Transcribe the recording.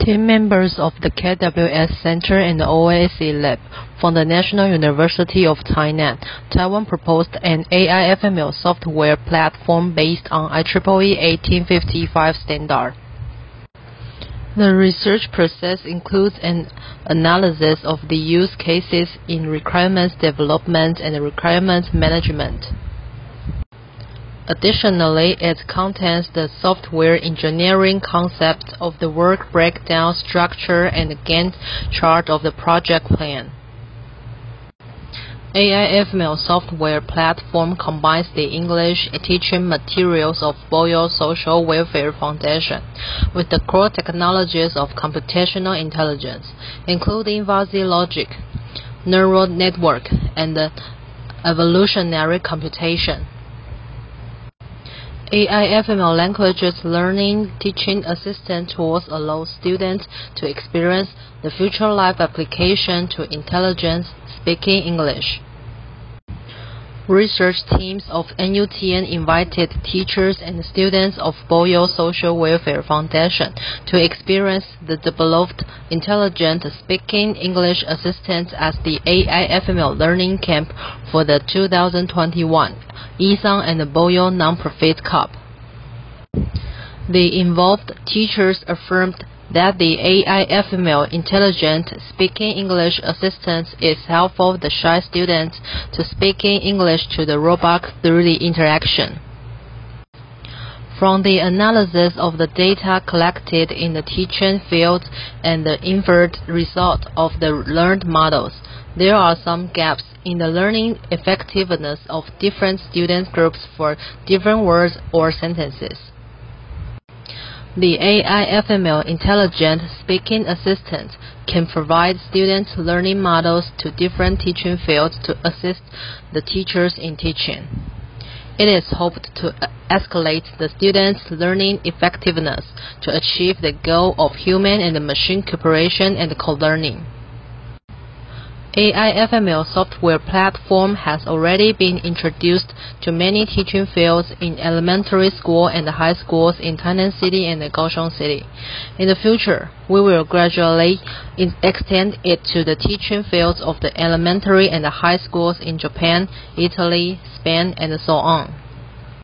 Team members of the KWS Center and the OAC Lab from the National University of Tainan, Taiwan proposed an AI-FML software platform based on IEEE 1855 standard. The research process includes an analysis of the use cases in requirements development and requirements management. Additionally, it contains the software engineering concept of the work breakdown structure and Gantt chart of the project plan. AI-FML software platform combines the English teaching materials of Boyo Social Welfare Foundation with the core technologies of computational intelligence, including fuzzy logic, neural network, and evolutionary computation. AI-FML languages learning teaching assistant tools allow students to experience the future life application to intelligence speaking English. Research teams of NUTN invited teachers and students of Boyo Social Welfare Foundation to experience the developed intelligent speaking English assistant at the AI-FML Learning Camp for the 2021 Yi-Sang and Boyo Nonprofit Cup. The involved teachers affirmed that the AI-FML intelligent speaking English assistant is helpful the shy students to speaking English to the robot through the interaction. From the analysis of the data collected in the teaching field and the inferred result of the learned models, there are some gaps in the learning effectiveness of different student groups for different words or sentences. The AI-FML intelligent speaking assistant can provide students learning models to different teaching fields to assist the teachers in teaching. It is hoped to escalate the students' learning effectiveness to achieve the goal of human and machine cooperation and co-learning. AI-FML software platform has already been introduced to many teaching fields in elementary school and high schools in Tainan City and Kaohsiung City. In the future, we will gradually extend it to the teaching fields of the elementary and high schools in Japan, Italy, Spain, and so on.